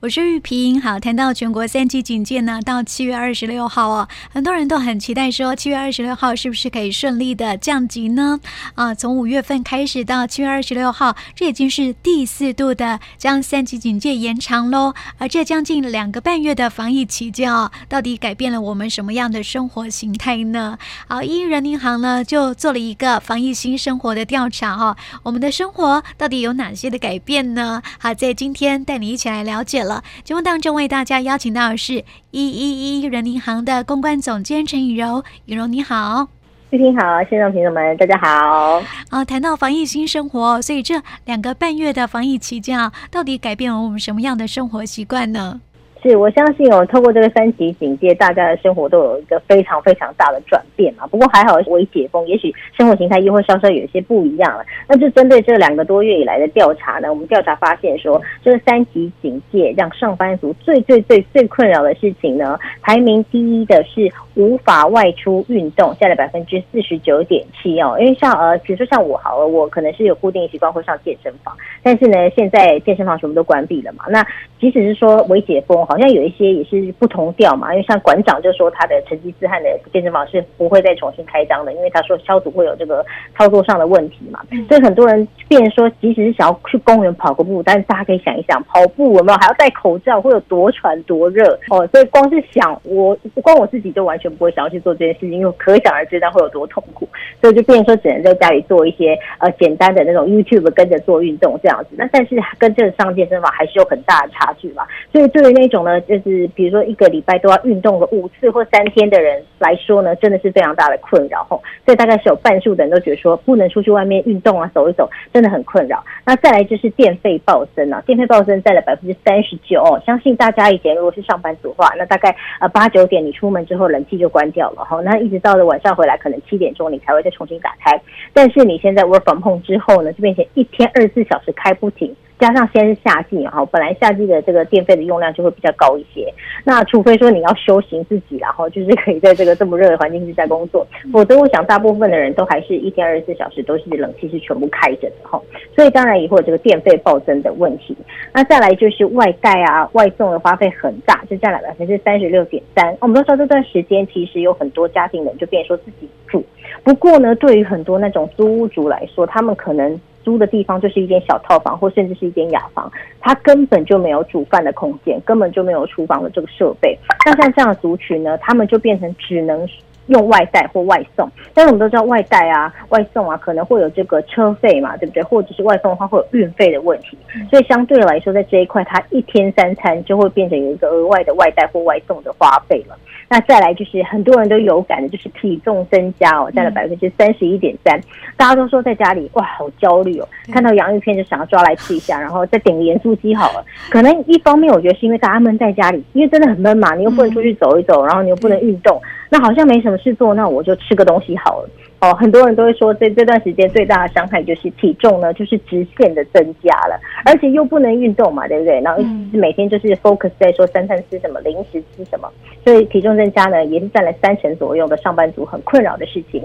我是玉萍。好，谈到全国三级警戒呢，到七月二十六号哦，很多人都很期待说，七月二十六号是不是可以顺利的降级呢？啊，从五月份开始到七月二十六号，这已经是第四度的将三级警戒延长喽。而这将近两个半月的防疫期间哦，到底改变了我们什么样的生活形态呢？好，一一人银行呢就做了一个防疫新生活的调查哈，我们的生活到底有哪些的改变呢？好，在今天带你一起来了解。了，节目当中为大家邀请到的是一一一人银行的公关总监陈雨柔，雨柔你好，玉婷好，线上朋友们大家好。啊，谈到防疫新生活，所以这两个半月的防疫期间啊，到底改变了我们什么样的生活习惯呢？是我相信哦，透过这个三级警戒，大家的生活都有一个非常非常大的转变嘛。不过还好，微解封，也许生活形态又会稍稍有些不一样了。那就针对这两个多月以来的调查呢，我们调查发现说，这个三级警戒让上班族最最最最困扰的事情呢，排名第一的是无法外出运动，占了百分之四十九点七哦。因为像呃，比如说像我好了，我可能是有固定习惯会上健身房，但是呢，现在健身房全部都关闭了嘛。那即使是说微解封，好像有一些也是不同调嘛，因为像馆长就说他的成吉思汗的健身房是不会再重新开张的，因为他说消毒会有这个操作上的问题嘛。所以很多人变成说，即使是想要去公园跑个步，但是大家可以想一想，跑步有没有还要戴口罩，会有多喘多热哦。所以光是想我，光我自己都完全不会想要去做这件事情，因为可想而知，那会有多痛苦。所以就变成说，只能在家里做一些呃简单的那种 YouTube 跟着做运动这样子。那但是跟这个上健身房还是有很大的差距嘛。所以对于那种呢，就是比如说一个礼拜都要运动个五次或三天的人来说呢，真的是非常大的困扰吼。所以大概是有半数的人都觉得说，不能出去外面运动啊，走一走，真的很困扰。那再来就是电费暴增啊，电费暴增占了百分之三十九哦。相信大家以前如果是上班族的话，那大概呃八九点你出门之后冷气就关掉了吼，那一直到了晚上回来，可能七点钟你才会再重新打开。但是你现在 work from home 之后呢，就变成一天二十四小时开不停。加上现在是夏季哈，本来夏季的这个电费的用量就会比较高一些。那除非说你要修行自己，然后就是可以在这个这么热的环境之下工作，否则我想大部分的人都还是一天二十四小时都是冷气是全部开着的哈。所以当然也会有这个电费暴增的问题。那再来就是外带啊、外送的花费很大，就占了百分之三十六点三。我们都知道这段时间其实有很多家庭人就变成说自己住，不过呢，对于很多那种租屋族来说，他们可能。租的地方就是一间小套房，或甚至是一间雅房，它根本就没有煮饭的空间，根本就没有厨房的这个设备。那像这样的族群呢，他们就变成只能用外带或外送。但是我们都知道，外带啊、外送啊，可能会有这个车费嘛，对不对？或者是外送的话，会有运费的问题。所以相对来说，在这一块，它一天三餐就会变成有一个额外的外带或外送的花费了。那再来就是很多人都有感的，就是体重增加哦，占了百分之三十一点三。大家都说在家里哇，好焦虑哦，看到洋芋片就想要抓来吃一下，然后再点个盐酥鸡好了。可能一方面我觉得是因为大家闷在家里，因为真的很闷嘛，你又不能出去走一走，然后你又不能运动，那好像没什么事做，那我就吃个东西好了。哦，很多人都会说，这这段时间最大的伤害就是体重呢，就是直线的增加了，而且又不能运动嘛，对不对？然后每天就是 focus 在说三餐吃什么，零食吃什么，所以体重增加呢，也是占了三成左右的上班族很困扰的事情。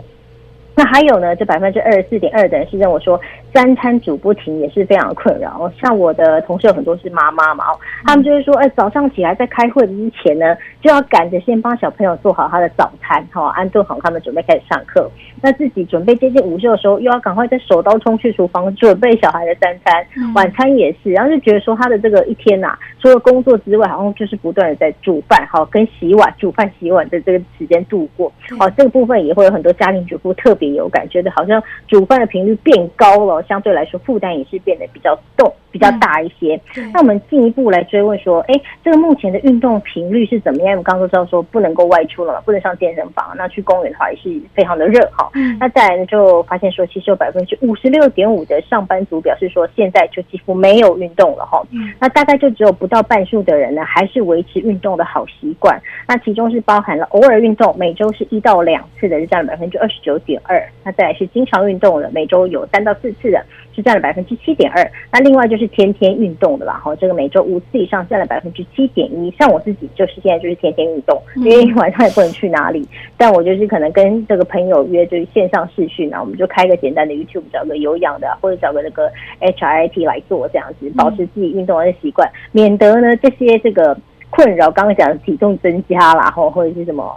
那还有呢，这百分之二十四点二的人是认为说三餐煮不停也是非常困扰。像我的同事有很多是妈妈嘛，他们就是说，哎，早上起来在开会之前呢，就要赶着先帮小朋友做好他的早餐，哈，安顿好他们准备开始上课。那自己准备接近午休的时候，又要赶快再手刀冲去厨房准备小孩的三餐，晚餐也是，然后就觉得说他的这个一天呐、啊，除了工作之外，好像就是不断的在煮饭，好跟洗碗、煮饭、洗碗的这个时间度过。哦，这个部分也会有很多家庭主妇特别。也有感觉的，好像煮饭的频率变高了，相对来说负担也是变得比较重。比较大一些，那我们进一步来追问说，哎，这个目前的运动频率是怎么样？我们刚刚都知道说不能够外出了嘛，不能上健身房，那去公园的话也是非常的热哈。那再来呢，就发现说，其实有百分之五十六点五的上班族表示说，现在就几乎没有运动了哈。那大概就只有不到半数的人呢，还是维持运动的好习惯。那其中是包含了偶尔运动，每周是一到两次的，就占了百分之二十九点二。二。那再来是经常运动的，每周有三到四次的，是占了百分之七点二。那另外就是天天运动的啦，哈，这个每周五次以上占了百分之七点一。像我自己就是现在就是天天运动，因为晚上也不能去哪里，但我就是可能跟这个朋友约就是线上视讯啊，我们就开个简单的 YouTube，找个有氧的或者找个那个 HIIT 来做这样子，保持自己运动的习惯，免得呢这些这个困扰，刚刚讲的体重增加啦，或或者是什么。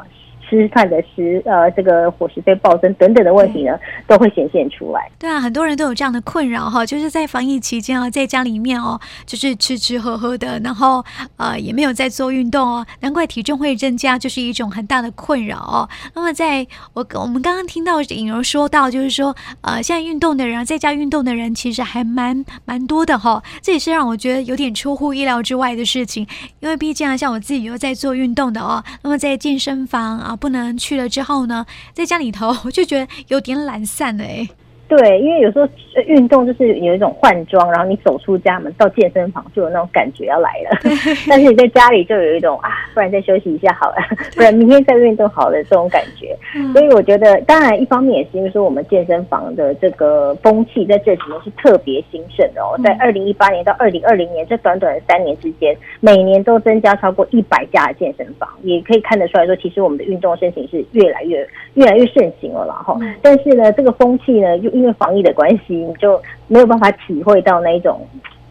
吃饭的食呃，这个伙食费暴增等等的问题呢，都会显现出来。对啊，很多人都有这样的困扰哈，就是在防疫期间啊，在家里面哦，就是吃吃喝喝的，然后呃也没有在做运动哦，难怪体重会增加，就是一种很大的困扰哦。那么在我我们刚刚听到颖柔说到，就是说呃现在运动的人，在家运动的人其实还蛮蛮多的哈，这也是让我觉得有点出乎意料之外的事情，因为毕竟啊，像我自己有在做运动的哦，那么在健身房啊。不能去了之后呢，在家里头我 就觉得有点懒散了哎。对，因为有时候运动就是有一种换装，然后你走出家门到健身房就有那种感觉要来了。但是你在家里就有一种啊，不然再休息一下好了，不然明天再运动好了这种感觉。所以我觉得，当然一方面也是因为说我们健身房的这个风气在这几年是特别兴盛的哦。在二零一八年到二零二零年这短短的三年之间，每年都增加超过一百家的健身房，也可以看得出来说，其实我们的运动盛行是越来越越来越盛行了。然后，但是呢，这个风气呢又。因为防疫的关系，你就没有办法体会到那一种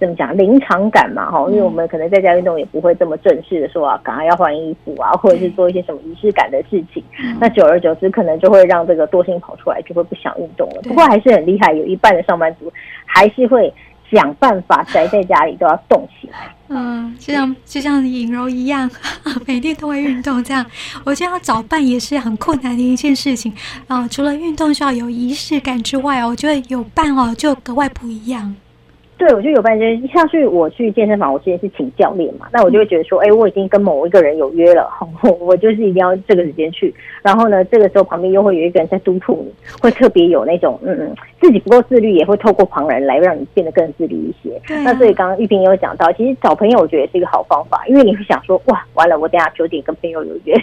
怎么讲临场感嘛，哈，因为我们可能在家运动也不会这么正式的说啊，赶快要换衣服啊，或者是做一些什么仪式感的事情。那久而久之，可能就会让这个惰性跑出来，就会不想运动了。不过还是很厉害，有一半的上班族还是会想办法宅在家里都要动起来。嗯，就像就像尹柔一样，每天都会运动，这样我觉得要早办也是很困难的一件事情啊、呃。除了运动需要有仪式感之外哦，我觉得有伴哦就格外不一样。对，我就有半天像是我去健身房，我之前是请教练嘛，那我就会觉得说，哎，我已经跟某一个人有约了，我就是一定要这个时间去。然后呢，这个时候旁边又会有一个人在督促你，会特别有那种，嗯嗯，自己不够自律，也会透过旁人来让你变得更自律一些。啊、那所以刚刚玉萍也有讲到，其实找朋友我觉得也是一个好方法，因为你会想说，哇，完了，我等下九点跟朋友有约，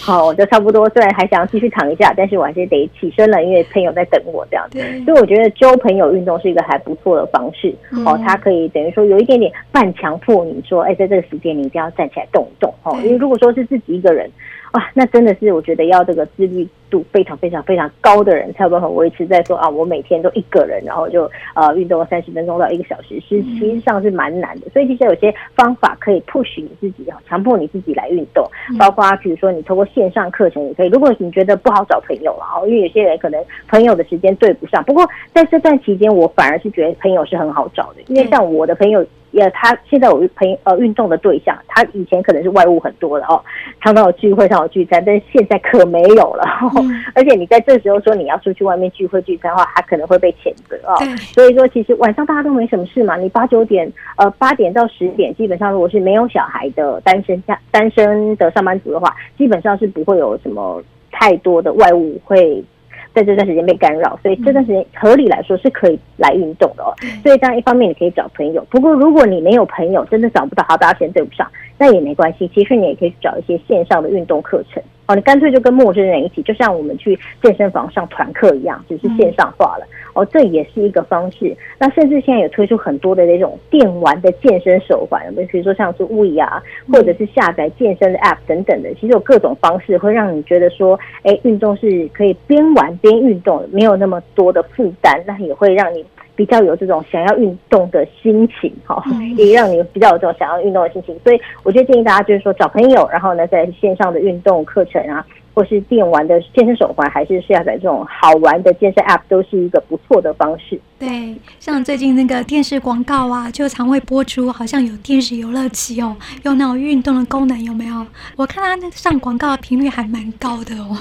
好，我就差不多，虽然还想要继续躺一下，但是我还是得起身了，因为朋友在等我这样子。所以我觉得交朋友运动是一个还不错的方式。哦，它可以等于说有一点点半强迫你说，哎，在这个时间你一定要站起来动一动哦。因为如果说是自己一个人，哇，那真的是我觉得要这个自律度非常非常非常高的人才有办法维持在说啊，我每天都一个人，然后就呃运动三十分钟到一个小时，是其实上是蛮难的。所以其实有些方法可以 push 你自己啊，强迫你自己来运动，包括比如说你透过线上课程也可以。如果你觉得不好找朋友了哦，因为有些人可能朋友的时间对不上。不过在这段期间，我反而是觉得朋友是很好找的，因为像我的朋友。也，他现在有朋呃运动的对象，他以前可能是外务很多的哦，常常有聚会，常有聚餐，但是现在可没有了。嗯、而且你在这时候说你要出去外面聚会聚餐的话，他可能会被谴责哦。所以说，其实晚上大家都没什么事嘛，你八九点呃八点到十点，基本上如果是没有小孩的单身家单身的上班族的话，基本上是不会有什么太多的外务会。在这段时间被干扰，所以这段时间合理来说是可以来运动的哦。所以这样一方面你可以找朋友，不过如果你没有朋友，真的找不到，好，大家先对不上，那也没关系。其实你也可以找一些线上的运动课程哦，你干脆就跟陌生人一起，就像我们去健身房上团课一样，只是线上化了哦，这也是一个方式。那甚至现在有推出很多的那种电玩的健身手环，比如说像是 Wii 啊，或者是下载健身的 App 等等的，其实有各种方式会让你觉得说，哎，运动是可以边玩。边运动没有那么多的负担，那也会让你比较有这种想要运动的心情，哈，也让你比较有这种想要运动的心情。所以，我就建议大家就是说找朋友，然后呢，在线上的运动课程啊，或是电玩的健身手环，还是下载这种好玩的健身 App，都是一个不错的方式。对，像最近那个电视广告啊，就常会播出，好像有电视游乐器哦，有那种运动的功能，有没有？我看它那上广告的频率还蛮高的哦。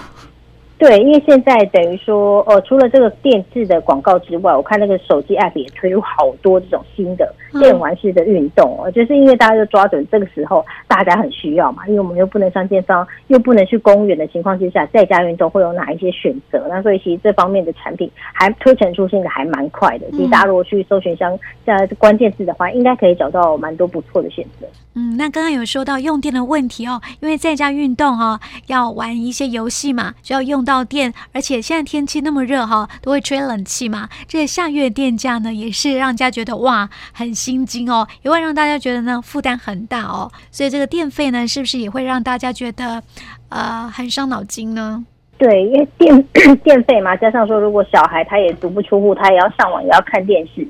对，因为现在等于说，呃，除了这个电视的广告之外，我看那个手机 app 也推出好多这种新的电玩式的运动，哦，就是因为大家就抓准这个时候，大家很需要嘛，因为我们又不能上健身房，又不能去公园的情况之下，在家运动会有哪一些选择？那所以其实这方面的产品还推陈出新的还蛮快的。其实大家如果去搜寻像在关键字的话，应该可以找到蛮多不错的选择。嗯，那刚刚有说到用电的问题哦，因为在家运动哈，哦，要玩一些游戏嘛，就要用到。到电，而且现在天气那么热哈，都会吹冷气嘛。这个下月电价呢，也是让人家觉得哇，很心惊哦，也会让大家觉得呢负担很大哦。所以这个电费呢，是不是也会让大家觉得呃很伤脑筋呢？对，因为电 电费嘛，加上说如果小孩他也足不出户，他也要上网，也要看电视。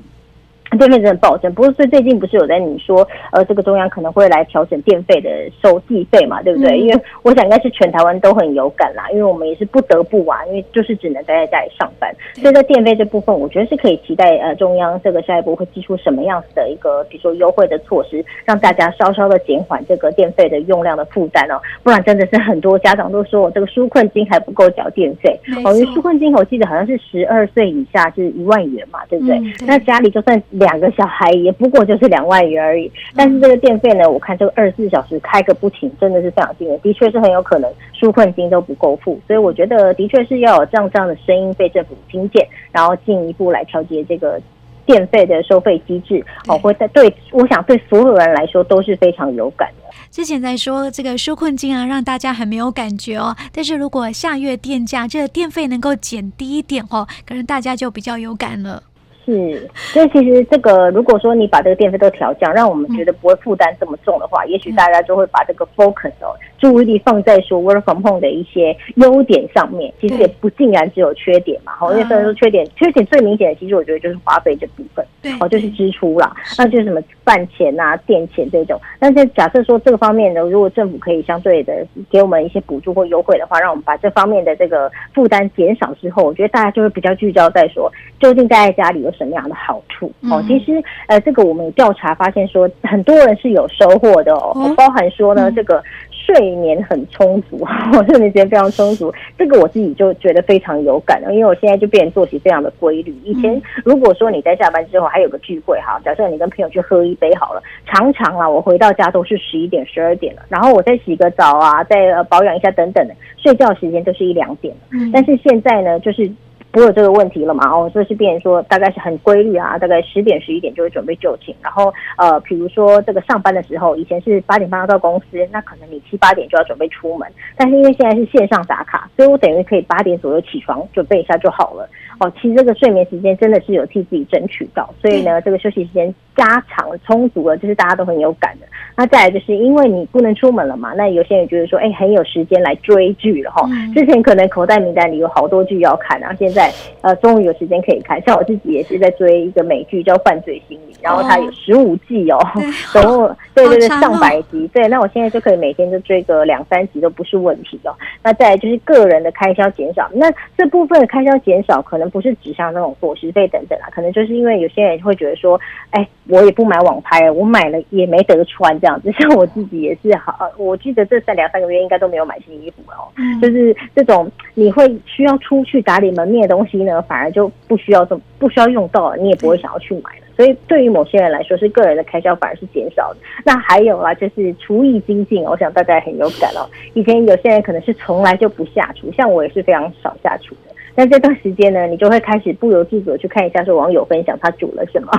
电费真的暴增，不过最最近不是有在你说，呃，这个中央可能会来调整电费的收计费嘛，对不对？嗯、因为我想应该是全台湾都很有感啦，因为我们也是不得不啊，因为就是只能待在家里上班，所以在电费这部分，我觉得是可以期待呃中央这个下一步会祭出什么样子的一个比如说优惠的措施，让大家稍稍的减缓这个电费的用量的负担哦，不然真的是很多家长都说我这个纾困金还不够缴电费哦，因为纾困金我记得好像是十二岁以下是一万元嘛，对不对？嗯、对。那家里就算。两个小孩也不过就是两万元而已，但是这个电费呢，我看这个二十四小时开个不停，真的是非常惊人，的确是很有可能纾困金都不够付，所以我觉得的确是要有这样这样的声音被政府听见，然后进一步来调节这个电费的收费机制，哦，会在对，我想对所有人来说都是非常有感的。之前在说这个纾困金啊，让大家很没有感觉哦，但是如果下月电价这个电费能够减低一点哦，可能大家就比较有感了。是，所以其实这个，如果说你把这个电费都调降，让我们觉得不会负担这么重的话，嗯、也许大家就会把这个 focus 哦，注意力放在说 work from home 的一些优点上面。其实也不尽然只有缺点嘛，哈、嗯，因为虽然说缺点，缺点最明显的，其实我觉得就是花费这部分，对，哦，就是支出啦，那就是什么饭钱啊、电钱这种。但是假设说这个方面呢，如果政府可以相对的给我们一些补助或优惠的话，让我们把这方面的这个负担减少之后，我觉得大家就会比较聚焦在说，究竟待在家里有什么样的好处？哦，其实呃，这个我们调查发现说，很多人是有收获的哦，包含说呢，这个。睡眠很充足，我睡眠时间非常充足，这个我自己就觉得非常有感了，因为我现在就变成作息非常的规律。以前如果说你在下班之后还有个聚会哈，假设你跟朋友去喝一杯好了，常常啊，我回到家都是十一点、十二点了，然后我再洗个澡啊，再保养一下等等的，睡觉时间都是一两点了。但是现在呢，就是。不会有这个问题了嘛？哦，所以是变成说大概是很规律啊，大概十点十一点就会准备就寝。然后呃，比如说这个上班的时候，以前是八点半要到公司，那可能你七八点就要准备出门。但是因为现在是线上打卡，所以我等于可以八点左右起床准备一下就好了。哦，其实这个睡眠时间真的是有替自己争取到，所以呢，这个休息时间加长充足了，就是大家都很有感的。那再来就是因为你不能出门了嘛，那有些人觉得说，哎，很有时间来追剧了哈。之前可能口袋名单里有好多剧要看，然后现在。呃，终于有时间可以看，像我自己也是在追一个美剧叫《犯罪心理》，然后它有十五季哦，总共对对对上百集，对，那我现在就可以每天就追个两三集都不是问题哦。那再来就是个人的开销减少，那这部分的开销减少可能不是指向那种伙食费等等啊，可能就是因为有些人会觉得说，哎，我也不买网拍，我买了也没得穿这样子。像我自己也是好，我记得这三两三个月应该都没有买新衣服哦，嗯就是这种你会需要出去打理门面的东西呢。反而就不需要这么不需要用到了，你也不会想要去买了。所以对于某些人来说，是个人的开销反而是减少的。那还有啊，就是厨艺精进，我想大家很有感哦。以前有些人可能是从来就不下厨，像我也是非常少下厨的。那这段时间呢，你就会开始不由自主的去看一下，说网友分享他煮了什么，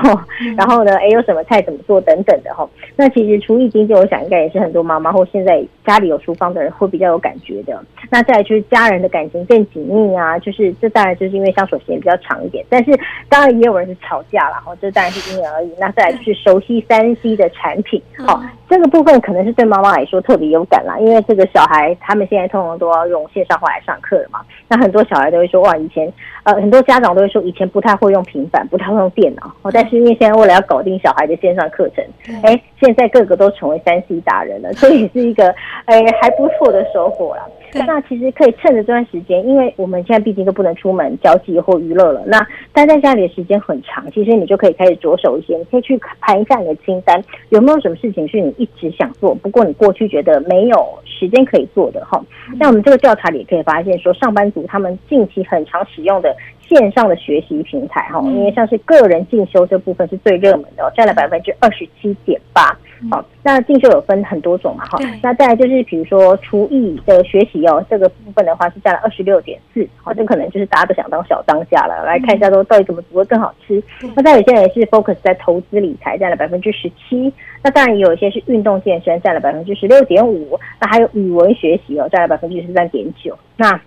然后呢，哎，有什么菜怎么做等等的哈。那其实厨艺精进，我想应该也是很多妈妈或现在家里有厨房的人会比较有感觉的。那再来就是家人的感情更紧密啊，就是这当然就是因为相处时间比较长一点，但是当然也有人是吵架了哈，这当然是因人而异。那再来就是熟悉三 C 的产品，好，这个部分可能是对妈妈来说特别有感啦，因为这个小孩他们现在通常都要用线上化来上课了嘛，那很多小孩都会说。哇，以前呃很多家长都会说，以前不太会用平板，不太会用电脑，哦，但是因为现在为了要搞定小孩的线上课程，哎，现在个个都成为三 C 达人了，所以是一个哎还不错的收获啦。那其实可以趁着这段时间，因为我们现在毕竟都不能出门交际或娱乐了，那待在家里的时间很长，其实你就可以开始着手一些，你可以去盘一下你的清单，有没有什么事情是你一直想做，不过你过去觉得没有时间可以做的哈。那我们这个调查里也可以发现说，上班族他们近期很常使用的线上的学习平台哈，因为像是个人进修这部分是最热门的，占了百分之二十七点八。好，那进修有分很多种嘛，哈，那再来就是比如说厨艺的学习哦，这个部分的话是占了二十六点四，好，这可能就是大家都想当小当家了，来看一下说到底怎么煮会更好吃。那再有些人是 focus 在投资理财，占了百分之十七，那当然也有一些是运动健身，占了百分之十六点五，那还有语文学习哦，占了百分之十三点九，那。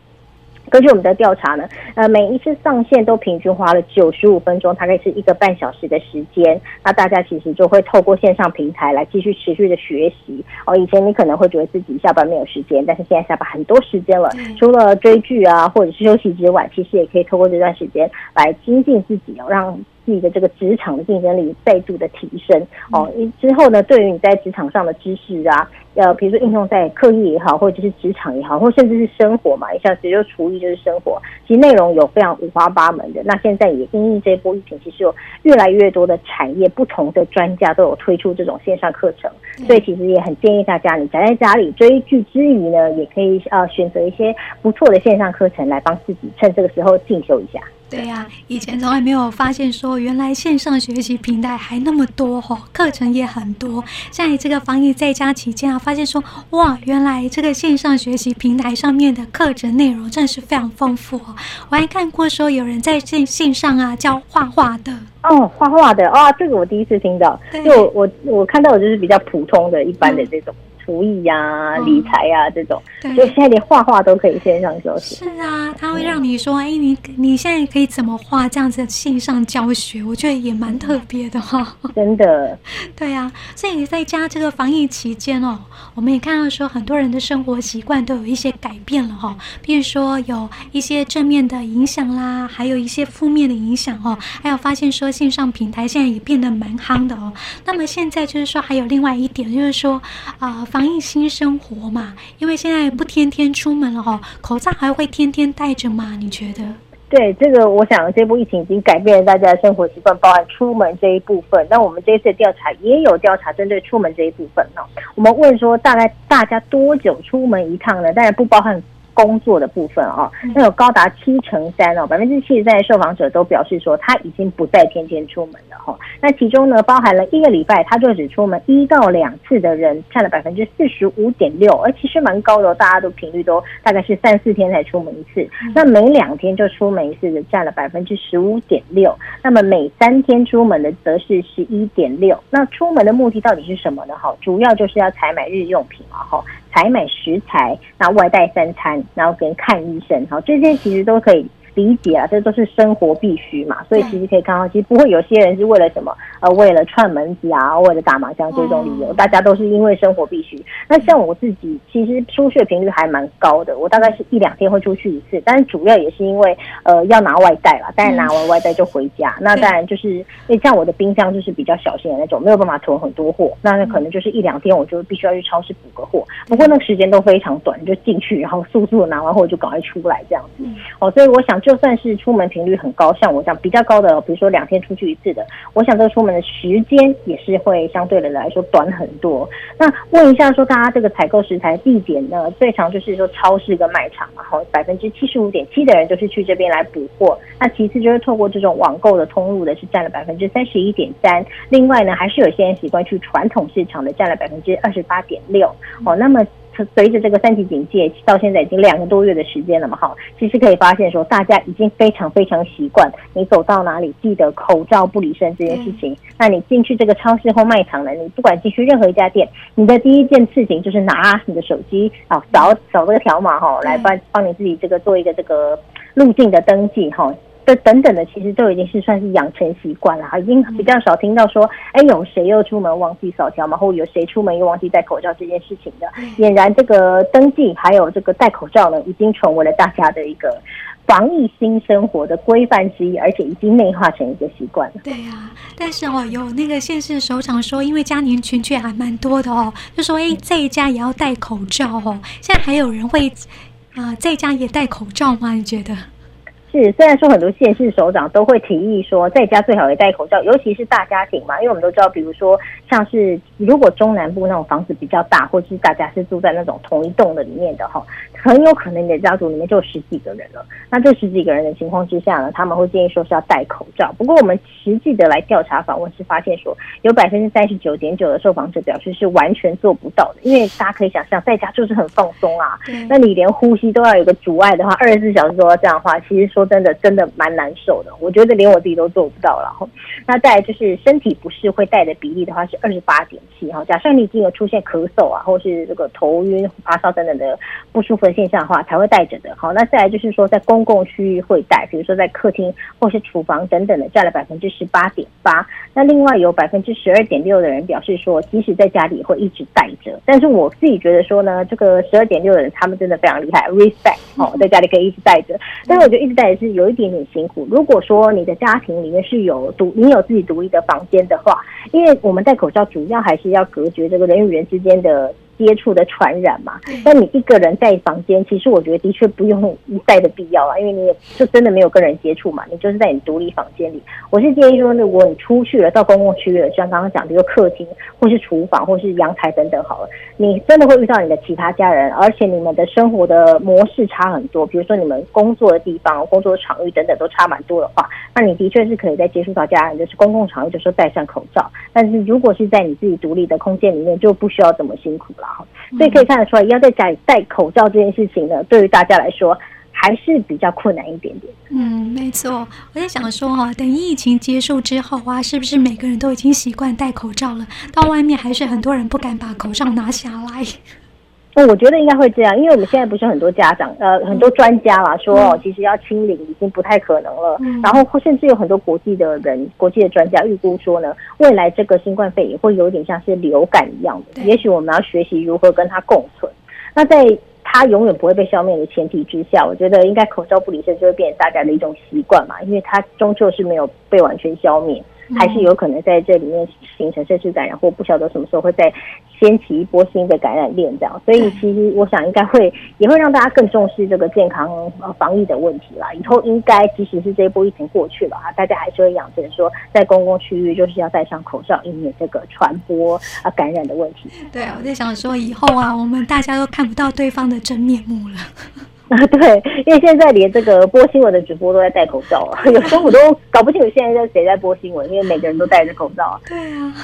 根据我们的调查呢，呃，每一次上线都平均花了九十五分钟，大概是一个半小时的时间。那大家其实就会透过线上平台来继续持续的学习。哦，以前你可能会觉得自己下班没有时间，但是现在下班很多时间了。除了追剧啊，或者是休息之外，其实也可以透过这段时间来精进自己，哦，让。自己的这个职场的竞争力再度的提升哦，之后呢，对于你在职场上的知识啊，呃，比如说应用在课业也好，或者是职场也好，或甚至是生活嘛，你像只有厨艺就是生活，其实内容有非常五花八门的。那现在也因应这一波疫情，其实有越来越多的产业，不同的专家都有推出这种线上课程，所以其实也很建议大家，你宅在家里追剧之余呢，也可以呃选择一些不错的线上课程来帮自己趁这个时候进修一下。对呀、啊，以前从来没有发现说，原来线上学习平台还那么多哦，课程也很多。在这个防疫在家期间啊，发现说，哇，原来这个线上学习平台上面的课程内容真的是非常丰富哦。我还看过说，有人在线线上啊教画画的哦，画画的啊、哦，这个我第一次听到。就我我我看到的就是比较普通的一般的这种。嗯厨艺呀、理财呀、啊、这种，对，就现在连画画都可以线上教学。是啊，他会让你说，哎，你你现在可以怎么画？这样子线上教学，我觉得也蛮特别的哈、哦。真的，对啊，所以你在家这个防疫期间哦，我们也看到说，很多人的生活习惯都有一些改变了哈、哦。比如说有一些正面的影响啦，还有一些负面的影响哦。还有发现说，线上平台现在也变得蛮夯的哦。那么现在就是说，还有另外一点，就是说啊。呃防疫新生活嘛，因为现在不天天出门了哈，口罩还会天天戴着吗？你觉得？对，这个我想这部疫情已经改变了大家的生活习惯，包含出门这一部分。那我们这一次调查也有调查针对出门这一部分哦。我们问说，大概大家多久出门一趟呢？当然不包含。工作的部分啊，那有高达七成三哦，百分之七十三的受访者都表示说他已经不再天天出门了哈。那其中呢，包含了一个礼拜他就只出门一到两次的人，占了百分之四十五点六，而其实蛮高的，大家都频率都大概是三四天才出门一次。那每两天就出门一次的占了百分之十五点六，那么每三天出门的则是十一点六。那出门的目的到底是什么呢？哈，主要就是要采买日用品嘛，哈。采买食材，然后外带三餐，然后跟看医生，好，这些其实都可以。理解啊，这都是生活必须嘛，所以其实可以看到，其实不会有些人是为了什么，呃，为了串门子啊，为了打麻将这种理由，大家都是因为生活必须。那像我自己，其实出去的频率还蛮高的，我大概是一两天会出去一次，但是主要也是因为呃要拿外带啦，当然拿完外带就回家。那当然就是因为像我的冰箱就是比较小型的那种，没有办法囤很多货，那那可能就是一两天我就必须要去超市补个货。不过那个时间都非常短，就进去然后速速的拿完货就赶快出来这样子。哦，所以我想。就算是出门频率很高，像我这样比较高的，比如说两天出去一次的，我想这个出门的时间也是会相对的来说短很多。那问一下说，大家这个采购食材地点呢，最常就是说超市跟卖场嘛，好，百分之七十五点七的人都是去这边来补货。那其次就是透过这种网购的通路的，是占了百分之三十一点三。另外呢，还是有些人习惯去传统市场的，占了百分之二十八点六。哦，那么。随着这个三级警戒到现在已经两个多月的时间了嘛，哈，其实可以发现说，大家已经非常非常习惯，你走到哪里记得口罩不离身这件事情。那你进去这个超市或卖场呢，你不管进去任何一家店，你的第一件事情就是拿你的手机啊，扫扫这个条码哈，来帮帮你自己这个做一个这个路径的登记哈。这等等的，其实都已经是算是养成习惯了，已经比较少听到说，哎，有谁又出门忘记扫条码，或有谁出门又忘记戴口罩这件事情的。俨然，这个登记还有这个戴口罩呢，已经成为了大家的一个防疫新生活的规范之一，而且已经内化成一个习惯了。对啊，但是哦，有那个县市首长说，因为家庭群聚还蛮多的哦，就说哎，在家也要戴口罩哦。现在还有人会啊、呃，在家也戴口罩吗？你觉得？是，虽然说很多县市首长都会提议说，在家最好也戴口罩，尤其是大家庭嘛，因为我们都知道，比如说像是如果中南部那种房子比较大，或者是大家是住在那种同一栋的里面的哈，很有可能你的家族里面就有十几个人了。那这十几个人的情况之下呢，他们会建议说是要戴口罩。不过我们实际的来调查访问是发现说，有百分之三十九点九的受访者表示是完全做不到的，因为大家可以想象，在家就是很放松啊，那你连呼吸都要有个阻碍的话，二十四小时都要这样的话，其实。说真的，真的蛮难受的。我觉得连我自己都做不到了。那再来就是身体不适会戴的比例的话是是二十八点七哈。假设你已经有出现咳嗽啊，或是这个头晕、发烧等等的不舒服的现象的话，才会戴着的。好，那再来就是说，在公共区域会戴，比如说在客厅或是厨房等等的，占了百分之十八点八。那另外有百分之十二点六的人表示说，即使在家里也会一直戴着。但是我自己觉得说呢，这个十二点六的人他们真的非常厉害，respect 哦，在家里可以一直戴着。但是我觉得一直戴着是有一点点辛苦。如果说你的家庭里面是有独，你有自己独立的房间的话，因为我们戴口罩主要还是要隔绝这个人与人之间的。接触的传染嘛，那你一个人在房间，其实我觉得的确不用一戴的必要啊，因为你也就真的没有跟人接触嘛，你就是在你独立房间里。我是建议说，如果你出去了到公共区域了，像刚刚讲，比如客厅或是厨房或是阳台等等好了，你真的会遇到你的其他家人，而且你们的生活的模式差很多，比如说你们工作的地方、工作场域等等都差蛮多的话，那你的确是可以在接触到家人，就是公共场域就说戴上口罩。但是如果是在你自己独立的空间里面，就不需要这么辛苦了。所以可以看得出来，要在家里戴口罩这件事情呢，对于大家来说还是比较困难一点点。嗯，没错。我在想说哈，等疫情结束之后啊，是不是每个人都已经习惯戴口罩了？到外面还是很多人不敢把口罩拿下来。我觉得应该会这样，因为我们现在不是很多家长，呃，很多专家啦说哦，其实要清零已经不太可能了。嗯、然后甚至有很多国际的人、国际的专家预估说呢，未来这个新冠肺炎会有点像是流感一样的。也许我们要学习如何跟它共存。那在它永远不会被消灭的前提之下，我觉得应该口罩不离身就会变成大家的一种习惯嘛，因为它终究是没有被完全消灭。还是有可能在这里面形成社区感染，或不晓得什么时候会再掀起一波新的感染链，这样。所以其实我想应该会也会让大家更重视这个健康呃防疫的问题啦。以后应该即使是这一波疫情过去了啊，大家还是会养成说在公共区域就是要戴上口罩，以免这个传播啊感染的问题。对啊，我在想说以后啊，我们大家都看不到对方的真面目了。啊，对，因为现在连这个播新闻的主播都在戴口罩啊，有时候我都搞不清楚现在是谁在播新闻，因为每个人都戴着口罩。对啊，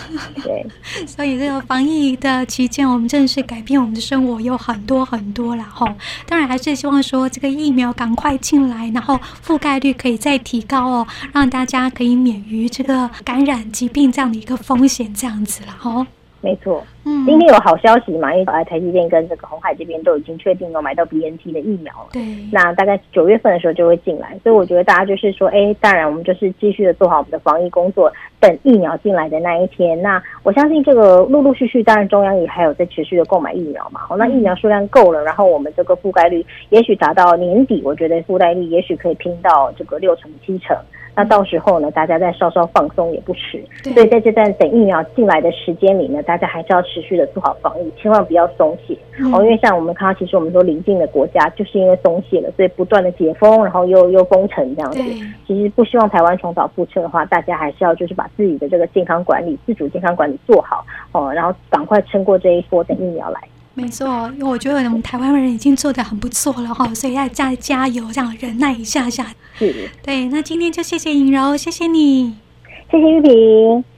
对，所以这个防疫的期间，我们真的是改变我们的生活有很多很多了哈。当然还是希望说这个疫苗赶快进来，然后覆盖率可以再提高哦，让大家可以免于这个感染疾病这样的一个风险，这样子了哈。没错，嗯，今天有好消息嘛？因为台积电跟这个红海这边都已经确定了买到 BNT 的疫苗了。对，那大概九月份的时候就会进来，所以我觉得大家就是说，哎，当然我们就是继续的做好我们的防疫工作，等疫苗进来的那一天。那我相信这个陆陆续续，当然中央也还有在持续的购买疫苗嘛。好，那疫苗数量够了，然后我们这个覆盖率也许达到年底，我觉得覆盖率也许可以拼到这个六成七成。那到时候呢，大家再稍稍放松也不迟。对所以在这段等疫苗进来的时间里呢，大家还是要持续的做好防疫，千万不要松懈。嗯、哦，因为像我们看到，其实我们说邻近的国家就是因为松懈了，所以不断的解封，然后又又封城这样子。其实不希望台湾重蹈覆辙的话，大家还是要就是把自己的这个健康管理、自主健康管理做好哦，然后赶快撑过这一波，等疫苗来。没错，因为我觉得我们台湾人已经做的很不错了哈，所以要再加油，这样忍耐一下下。是，对，那今天就谢谢尹柔，谢谢你，谢谢玉萍。